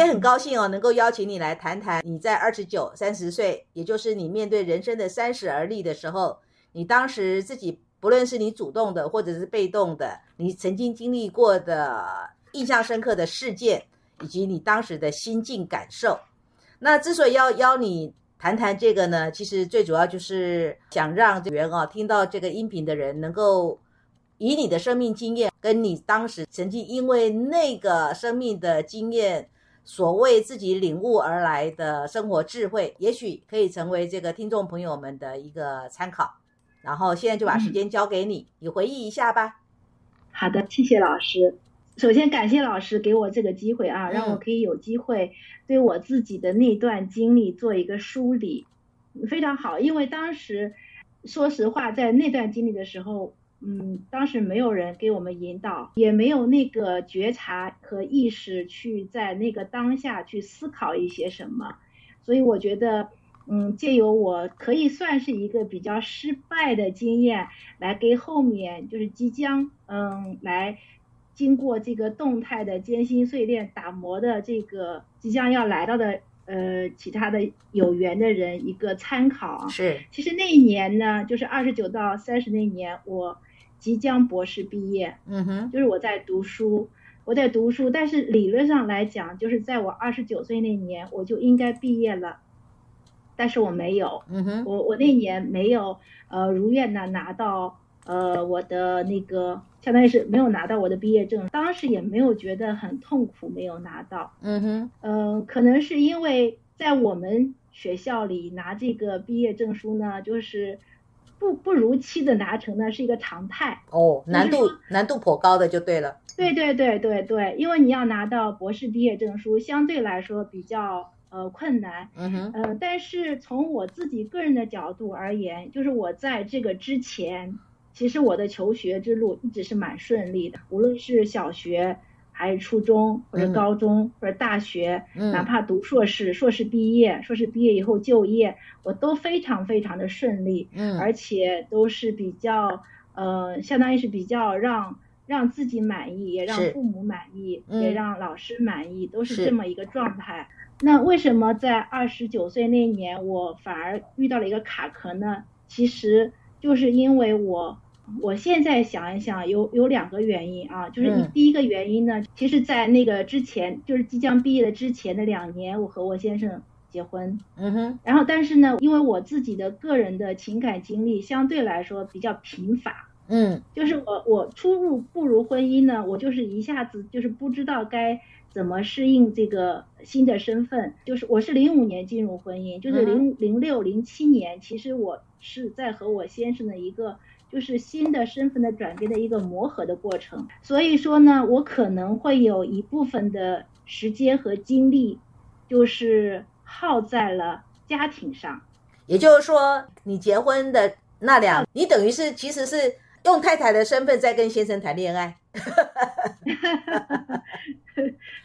天很高兴哦，能够邀请你来谈谈你在二十九、三十岁，也就是你面对人生的三十而立的时候，你当时自己不论是你主动的或者是被动的，你曾经经历过的印象深刻的事件，以及你当时的心境感受。那之所以要邀你谈谈这个呢，其实最主要就是想让这人啊听到这个音频的人能够。以你的生命经验，跟你当时曾经因为那个生命的经验所谓自己领悟而来的生活智慧，也许可以成为这个听众朋友们的一个参考。然后现在就把时间交给你，你回忆一下吧。好的，谢谢老师。首先感谢老师给我这个机会啊，让我可以有机会对我自己的那段经历做一个梳理，非常好。因为当时说实话，在那段经历的时候。嗯，当时没有人给我们引导，也没有那个觉察和意识去在那个当下去思考一些什么，所以我觉得，嗯，借由我可以算是一个比较失败的经验，来给后面就是即将嗯来经过这个动态的艰辛淬炼打磨的这个即将要来到的。呃，其他的有缘的人一个参考是，其实那一年呢，就是二十九到三十那年，我即将博士毕业，嗯哼，就是我在读书，我在读书，但是理论上来讲，就是在我二十九岁那年，我就应该毕业了，但是我没有，嗯哼，我我那年没有呃如愿的拿到。呃，我的那个相当于是没有拿到我的毕业证，当时也没有觉得很痛苦，没有拿到。嗯哼，嗯，可能是因为在我们学校里拿这个毕业证书呢，就是不不如期的达成呢是一个常态。哦，难度难度颇高的就对了。对对对对对，因为你要拿到博士毕业证书，相对来说比较呃困难。嗯哼，呃，但是从我自己个人的角度而言，就是我在这个之前。其实我的求学之路一直是蛮顺利的，无论是小学还是初中或者高中或者大学，哪怕读硕士，硕士毕业，硕士毕业以后就业，我都非常非常的顺利，嗯，而且都是比较，呃，相当于是比较让让自己满意，也让父母满意，也让老师满意，都是这么一个状态。那为什么在二十九岁那年我反而遇到了一个卡壳呢？其实。就是因为我，我现在想一想，有有两个原因啊，就是第一个原因呢，其实，在那个之前，就是即将毕业的之前的两年，我和我先生结婚，嗯哼，然后但是呢，因为我自己的个人的情感经历相对来说比较贫乏，嗯，就是我我初入步入婚姻呢，我就是一下子就是不知道该怎么适应这个新的身份，就是我是零五年进入婚姻，就是零零六零七年，其实我。是在和我先生的一个就是新的身份的转变的一个磨合的过程，所以说呢，我可能会有一部分的时间和精力，就是耗在了家庭上。也就是说，你结婚的那两，你等于是其实是用太太的身份在跟先生谈恋爱。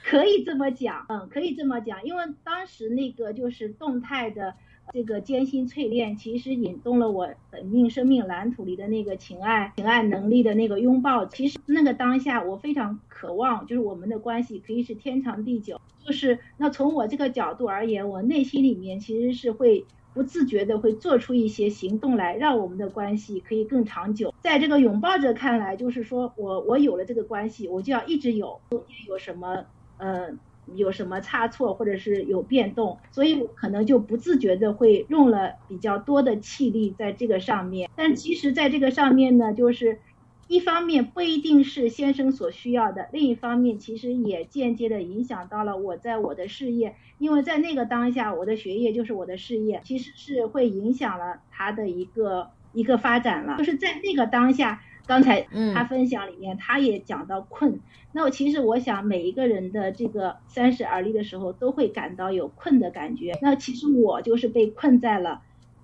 可以这么讲，嗯，可以这么讲，因为当时那个就是动态的。这个艰辛淬炼，其实引动了我本命生命蓝图里的那个情爱、情爱能力的那个拥抱。其实那个当下，我非常渴望，就是我们的关系可以是天长地久。就是那从我这个角度而言，我内心里面其实是会不自觉的会做出一些行动来，让我们的关系可以更长久。在这个拥抱者看来，就是说我我有了这个关系，我就要一直有，中间有什么，嗯。有什么差错或者是有变动，所以可能就不自觉的会用了比较多的气力在这个上面。但其实，在这个上面呢，就是一方面不一定是先生所需要的，另一方面其实也间接的影响到了我在我的事业，因为在那个当下，我的学业就是我的事业，其实是会影响了他的一个一个发展了，就是在那个当下。刚才他分享里面，他也讲到困。那我其实我想，每一个人的这个三十而立的时候，都会感到有困的感觉。那其实我就是被困在了，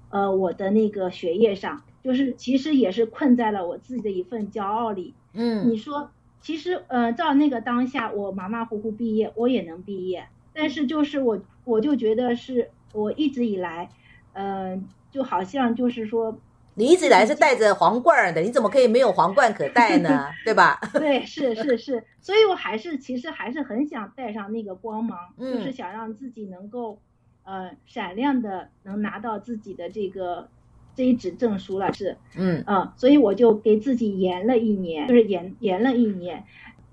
呃，我的那个学业上，就是其实也是困在了我自己的一份骄傲里。嗯，你说，其实呃，照那个当下，我马马虎虎毕业，我也能毕业。但是就是我，我就觉得是我一直以来，嗯，就好像就是说。你一直以来是戴着皇冠的，你怎么可以没有皇冠可戴呢？对吧？对，是是是，所以我还是其实还是很想带上那个光芒，嗯。就是想让自己能够呃闪亮的能拿到自己的这个这一纸证书了，是。嗯。嗯，所以我就给自己延了一年，就是延延了一年。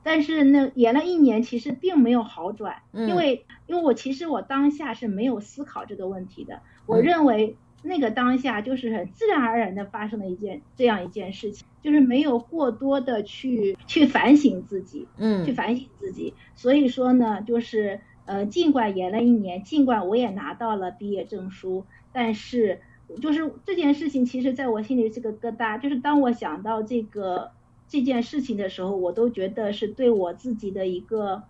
但是那，延了一年，其实并没有好转，嗯。因为因为我其实我当下是没有思考这个问题的，我嗯。认为那个当下就是很自然而然的发生了一件这样一件事情，就是没有过多的去去反省自己，嗯去嗯反省自己。所以说呢，就是呃，尽管延了一年，尽管我也拿到了毕业证书，但是就是这件事情，其实在我心里是个疙瘩。就是当我想到这个这件事情的时候，我都觉得是对我自己的一个，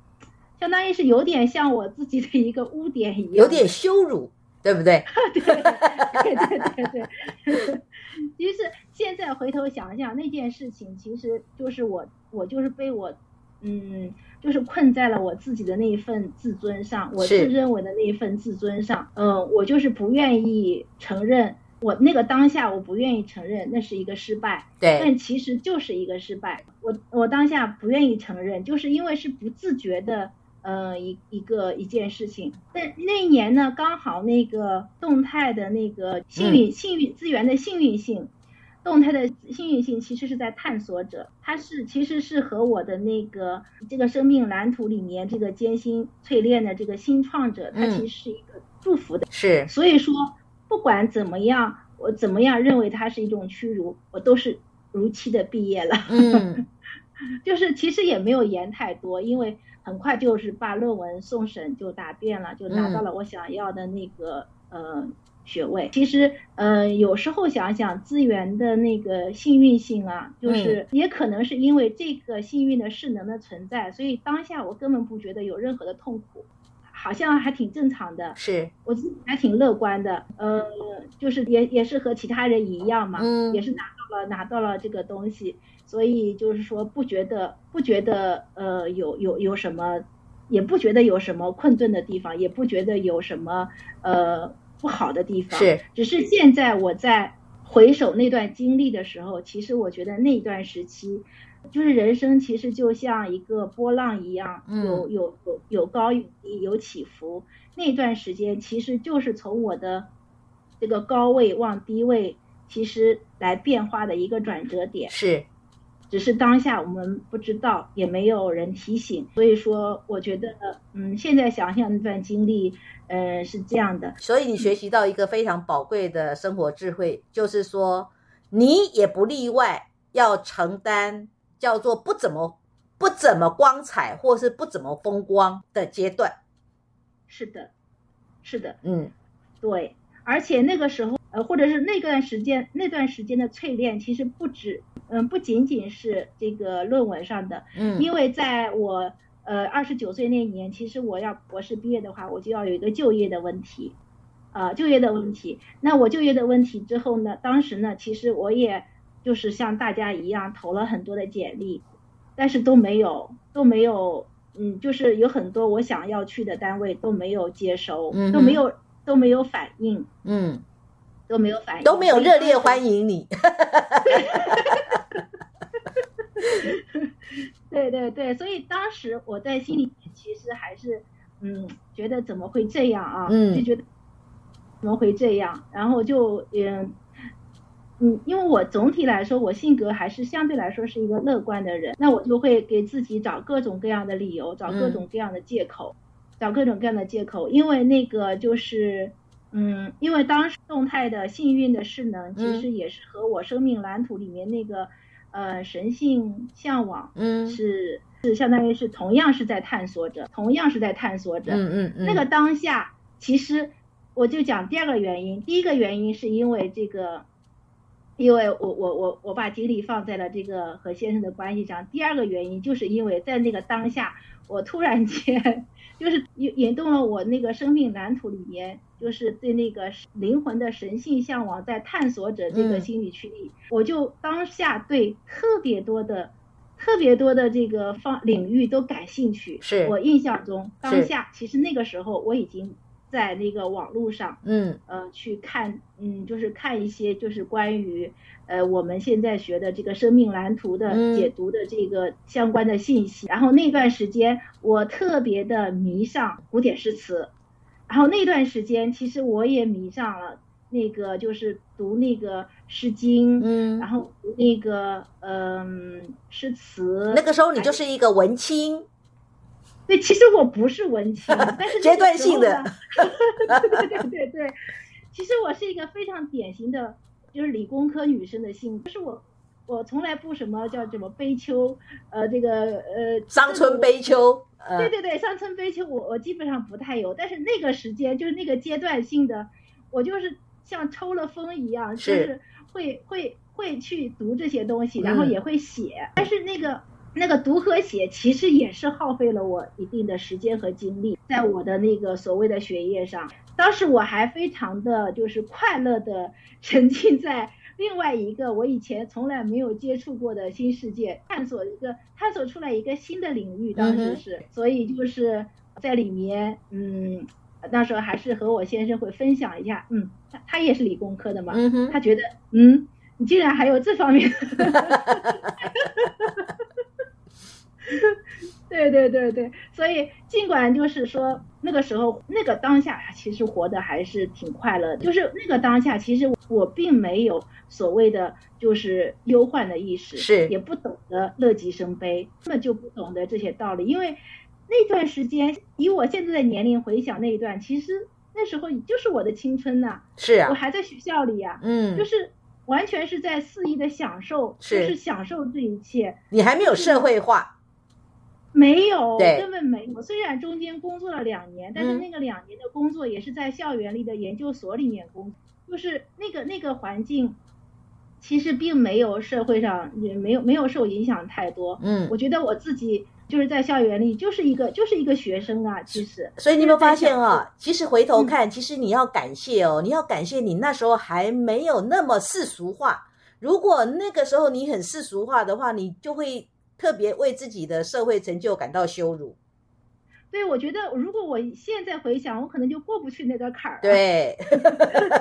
相当于是有点像我自己的一个污点一样，有点羞辱，对不对？对对对对对。其实现在回头想想那件事情，其实就是我，我就是被我，嗯，就是困在了我自己的那一份自尊上，我自认为的那一份自尊上。嗯，我就是不愿意承认，我那个当下我不愿意承认那是一个失败，对，但其实就是一个失败。我我当下不愿意承认，就是因为是不自觉的，呃，一一个一件事情。但那一年呢，刚好那个动态的那个幸运、幸运资源的幸运性。动态的幸运性其实是在探索者，它是其实是和我的那个这个生命蓝图里面这个艰辛淬炼的这个新创者，它嗯其实是一个祝福的。是所以说，不管怎么样，我怎么样认为它是一种屈辱，我都是如期的毕业了。嗯 就是其实也没有延太多，因为很快就是把论文送审就答辩了，就拿到了我想要的那个、呃学位。其实呃有时候想想资源的那个幸运性啊，就是也可能是因为这个幸运的势能的存在，所以当下我根本不觉得有任何的痛苦。好像还挺正常的，是我自己还挺乐观的，呃，就是也也是和其他人一样嘛，嗯也是拿到了拿到了这个东西，所以就是说不觉得不觉得呃有有有什么，也不觉得有什么困顿的地方，也不觉得有什么呃不好的地方，是，只是现在我在回首那段经历的时候，其实我觉得那段时期。就是人生其实就像一个波浪一样，嗯有有有有高有低，有起伏。那段时间其实就是从我的这个高位往低位，其实来变化的一个转折点。是，只是当下我们不知道，也没有人提醒。所以说，我觉得，嗯，现在想想那段经历，呃，是这样的。所以你学习到一个非常宝贵的生活智慧，就是说你也不例外，要承担叫做不怎么不怎么光彩或是不怎么风光的阶段。是的，是的，嗯对。而且那个时候，呃，或者是那段时间，那段时间的淬炼，其实不止，嗯，不仅仅是这个论文上的，嗯。因为在我呃二十九岁那年，其实我要博士毕业的话，我就要有一个就业的问题，呃，就业的问题。那我就业的问题之后呢，当时呢，其实我也就是像大家一样投了很多的简历，但是都没有都没有，嗯，就是有很多我想要去的单位都没有接收，嗯都没有都没有反应，嗯，都没有反应，都没有热烈欢迎。迎你。对对对，所以当时我在心里面其实还是，嗯，觉得怎么会这样啊？嗯就觉得怎么会这样？然后就嗯嗯，因为我总体来说，我性格还是相对来说是一个乐观的人，那我就会给自己找各种各样的理由，找各种各样的借口，找各种各样的借口，因为那个就是。嗯，因为当时动态的幸运的势能，其实也是和我生命蓝图里面那个，呃，神性向往，嗯是是相当于是同样是在探索着，同样是在探索着。嗯嗯嗯，那个当下，其实我就讲第二个原因，第一个原因是因为这个，因为我我我我把精力放在了这个和先生的关系上。第二个原因就是因为在那个当下，我突然间就是引引动了我那个生命蓝图里面，就是对那个灵魂的神性向往，在探索者这个嗯心理驱力，我就当下对特别多的。特别多的这个方领域都感兴趣，是我印象中当下其实那个时候我已经在那个网络上，嗯呃，去看，嗯，就是看一些就是关于呃我们现在学的这个生命蓝图的嗯解读的这个相关的信息。然后那段时间我特别的迷上古典诗词，然后那段时间其实我也迷上了那个就是读那个《诗经》，嗯然，后读那个嗯诗词。那个时候你就是一个文青，对，其实我不是文青，但是阶段性的。呢 对对对对，其实我是一个非常典型的，就是理工科女生的性格，就是我我从来不什么叫什么悲秋，呃，这个呃伤春。悲秋，呃，对对对，伤春悲秋，我我基本上不太有，但是那个时间就是那个阶段性的，我就是像抽了风一样，就是。是会会会去读这些东西，然后嗯。也会写，但是那个那个读和写其实也是耗费了我一定的时间和精力，在我的那个所谓的学业上。当时我还非常的就是快乐的沉浸在另外一个我以前从来没有接触过的新世界，探索一个探索出来一个新的领域，当时是，所以就是在里面，嗯，那时候还是和我先生会分享一下，嗯，他他也是理工科的嘛，嗯，他觉得，嗯，你竟然还有这方面，对对对对，所以尽管就是说那个时候那个当下，其实活得还是挺快乐的。就是那个当下，其实我并没有所谓的就是忧患的意识，是也不懂得乐极生悲，根本就不懂得这些道理。因为那段时间，以我现在的年龄回想那一段，其实那时候就是我的青春呐、我是啊，我还在学校里呀、嗯，就是完全是在肆意的享受，是就是享受这一切。你还没有社会化，没有，根本没有。虽然中间工作了两年，但是嗯那个两年的工作也是在校园里的研究所里面工作，就是那个那个环境，其实并没有社会上也没有没有受影响太多。嗯我，觉得我自己就是在校园里就是一个就是一个学生啊，其实。所以你有没有发现啊？其实回头嗯看，其实你要感谢哦，你要感谢你那时候还没有那么世俗化。如果那个时候你很世俗化的话，你就会特别为自己的社会成就感到羞辱。对，我觉得如果我现在回想，我可能就过不去那个坎儿。，对，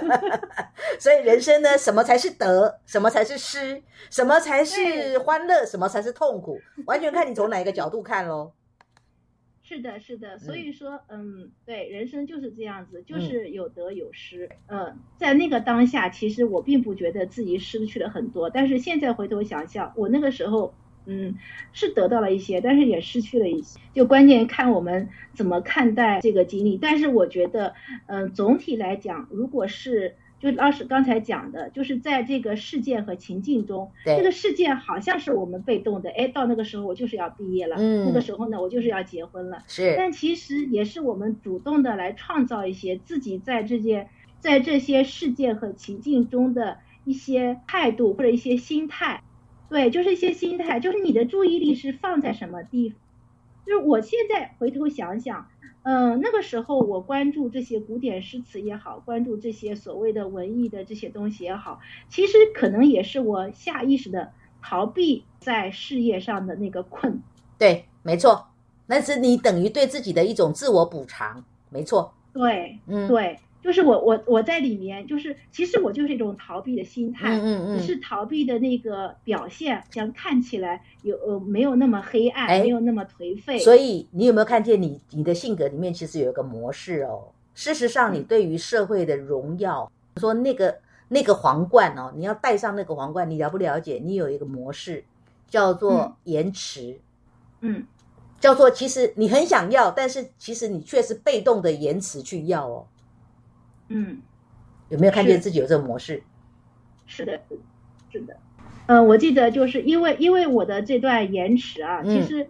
所以人生呢，什么才是得，什么才是失，什么才是欢乐，什么才是痛苦，完全看你从哪一个角度看喽。是的，是的，所嗯以说，嗯，对，人生就是这样子，就嗯是有得有失。嗯，在那个当下，其实我并不觉得自己失去了很多，但是现在回头想想，我那个时候，嗯，是得到了一些，但是也失去了一些。就关键看我们怎么看待这个经历。但是我觉得，嗯，总体来讲，如果是就老师刚才讲的，就是在这个事件和情境中，对这个事件好像是我们被动的，哎，到那个时候我就是要毕业了，嗯那个时候呢，我就是要结婚了。是，但其实也是我们主动的来创造一些自己在这件在这些事件和情境中的一些态度或者一些心态，对，就是一些心态，就是你的注意力是放在什么地方。就是我现在回头想想，嗯、那个时候我关注这些古典诗词也好，关注这些所谓的文艺的这些东西也好，其实可能也是我下意识的逃避在事业上的那个困。对，没错，那是你等于对自己的一种自我补偿，没错，对，嗯，对，就是我我我在里面，就是其实我就是一种逃避的心态，嗯嗯是逃避的那个表现，想看起来有呃没有那么黑暗，哎没有那么颓废。所以你有没有看见你你的性格里面其实有一个模式哦？事实上，你对于社会的荣耀，说那个那个皇冠哦，你要戴上那个皇冠，你了不了解？你有一个模式叫做延迟，嗯，叫做其实你很想要，但是其实你却是被动的延迟去要哦。嗯，有没有看见自己有这个模式？是的，是的。嗯、我记得就是因为因为我的这段延迟啊，嗯。其实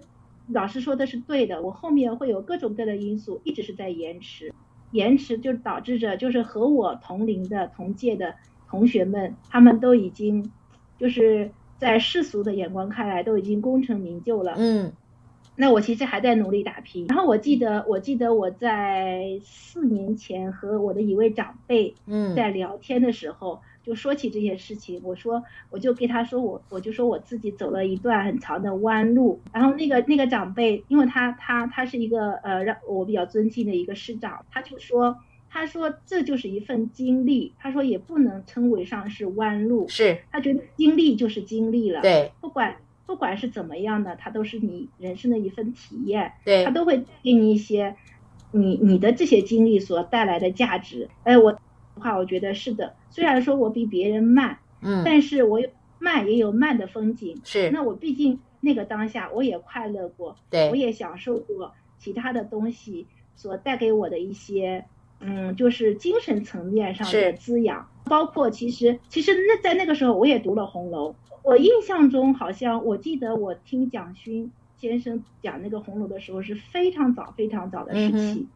老师说的是对的，我后面会有各种各样的因素，一直是在延迟，延迟就导致着就是和我同龄的同届的同学们，他们都已经就是在世俗的眼光看来都已经功成名就了，嗯那我其实还在努力打拼。然后我记得，我记得我在四年前和我的一位长辈嗯，在聊天的时候，就说起这些事情，我说我就给他说我我就说我自己走了一段很长的弯路，然后那个那个长辈，因为他他他是一个呃让我比较尊敬的一个师长，他就说他说这就是一份经历，他说也不能称为上是弯路，是。他觉得经历就是经历了，对。不管不管是怎么样的，它都是你人生的一份体验，对它都会给你一些你你的这些经历所带来的价值。哎，我话我觉得是的，虽然说我比别人慢，嗯但是我有慢也有慢的风景。是那我毕竟那个当下我也快乐过，对我也享受过其他的东西所带给我的一些，嗯，就是精神层面上的滋养。包括其实其实那在那个时候我也读了《红楼》，我印象中好像我记得我听蒋勋先生讲那个《红楼》的时候是非常早非常早的时嗯期。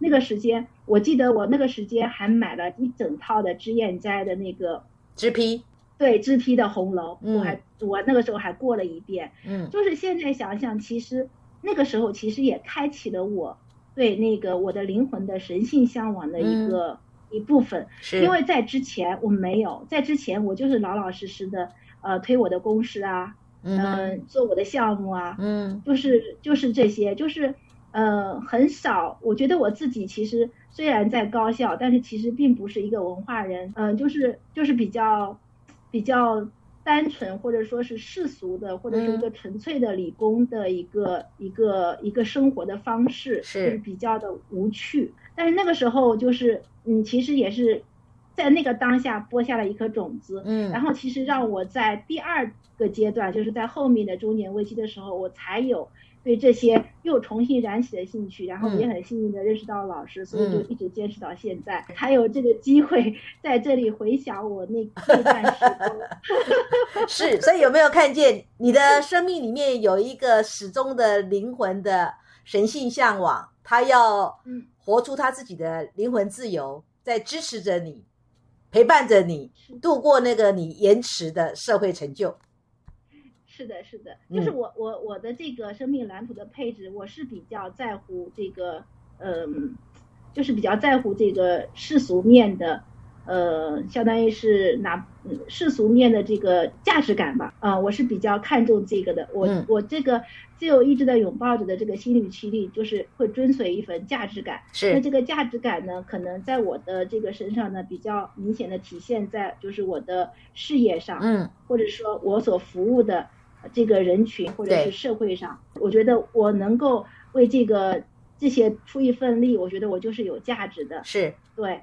那个时间，我记得我那个时间还买了一整套的脂砚斋的那个脂批对脂批的《红楼》，嗯我还我那个时候还过了一遍。嗯就是现在想想，其实那个时候其实也开启了我对那个我的灵魂的神性向往的一个、一部分，是。因为在之前我没有，在之前我就是老老实实的呃推我的公司啊，嗯做我的项目啊，嗯。就是就是这些，就是呃很少。我觉得我自己其实虽然在高校，但是其实并不是一个文化人，嗯、就是就是比较比较单纯，或者说是世俗的，或者是一个纯粹的理工的一个、一个一个生活的方式，是。就是比较的无趣。但是那个时候就是嗯，其实也是在那个当下播下了一颗种子，嗯。然后其实让我在第二个阶段，就是在后面的中年危机的时候，我才有对这些又重新燃起了兴趣，然后也很幸运的认识到老师，所以就一直坚持到现在，才有这个机会在这里回想我那那段时光。是，所以有没有看见你的生命里面有一个始终的灵魂的神性向往，他要嗯。活出他自己的灵魂自由，在支持着你，陪伴着你度过那个你延迟的社会成就。是的，是的，嗯就是我我我的这个生命蓝图的配置，我是比较在乎这个，嗯，就是比较在乎这个世俗面的，呃，相当于是拿嗯世俗面的这个价值感吧，啊、我是比较看重这个的。我、嗯。我这个自由意志的拥抱者的这个心理驱力，就是会追随一份价值感。是。那，这个价值感呢，可能在我的这个身上呢，比较明显的体现在就是我的事业上，嗯。或者说我所服务的这个人群或者是社会上，我觉得我能够为这个这些出一份力，我觉得我就是有价值的。是，对，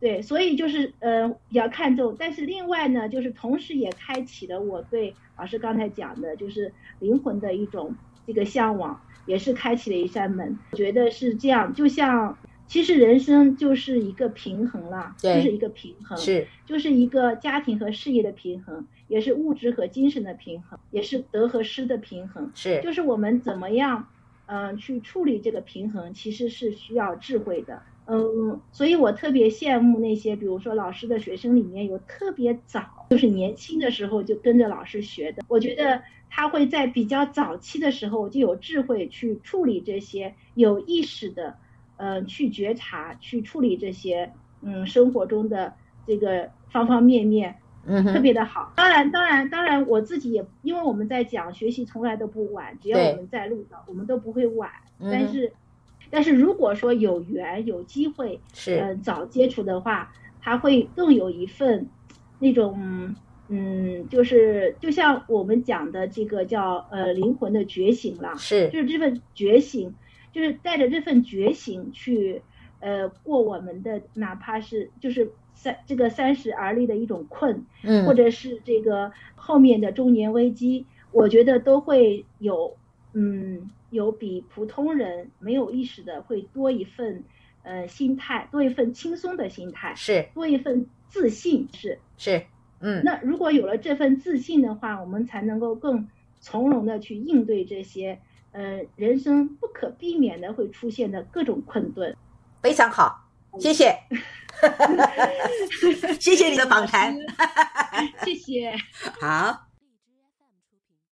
对，所以就是呃比较看重，但是另外呢，就是同时也开启了我对老师刚才讲的，就是灵魂的一种这个向往，也是开启了一扇门。我觉得是这样，就像其实人生就是一个平衡啦，就是一个平衡，是，就是一个家庭和事业的平衡，也是物质和精神的平衡，也是得和失的平衡。是，就是我们怎么样，嗯、去处理这个平衡，其实是需要智慧的。嗯，所以我特别羡慕那些，比如说老师的学生里面有特别早，就是年轻的时候就跟着老师学的。我觉得他会在比较早期的时候就有智慧去处理这些，有意识的，呃，去觉察、去处理这些，嗯，生活中的这个方方面面。特嗯特，别的好。当然，当然，当然，我自己也因为我们在讲学习从来都不晚，只要我们在路上，我们都不会晚。嗯但是，但是如果说有缘有机会，是，嗯、早接触的话，他会更有一份那种。嗯，就是就像我们讲的这个叫呃灵魂的觉醒了，是，就是这份觉醒，就是带着这份觉醒去呃过我们的，哪怕是就是三这个三十而立的一种困，嗯，或者是这个后面的中年危机，我觉得都会有，嗯，有比普通人没有意识的会多一份，呃，心态，多一份轻松的心态，是，多一份自信是。是，嗯，那如果有了这份自信的话，我们才能够更从容的去应对这些，呃，人生不可避免的会出现的各种困顿。非常好，谢谢，谢谢你的访谈，谢谢。好。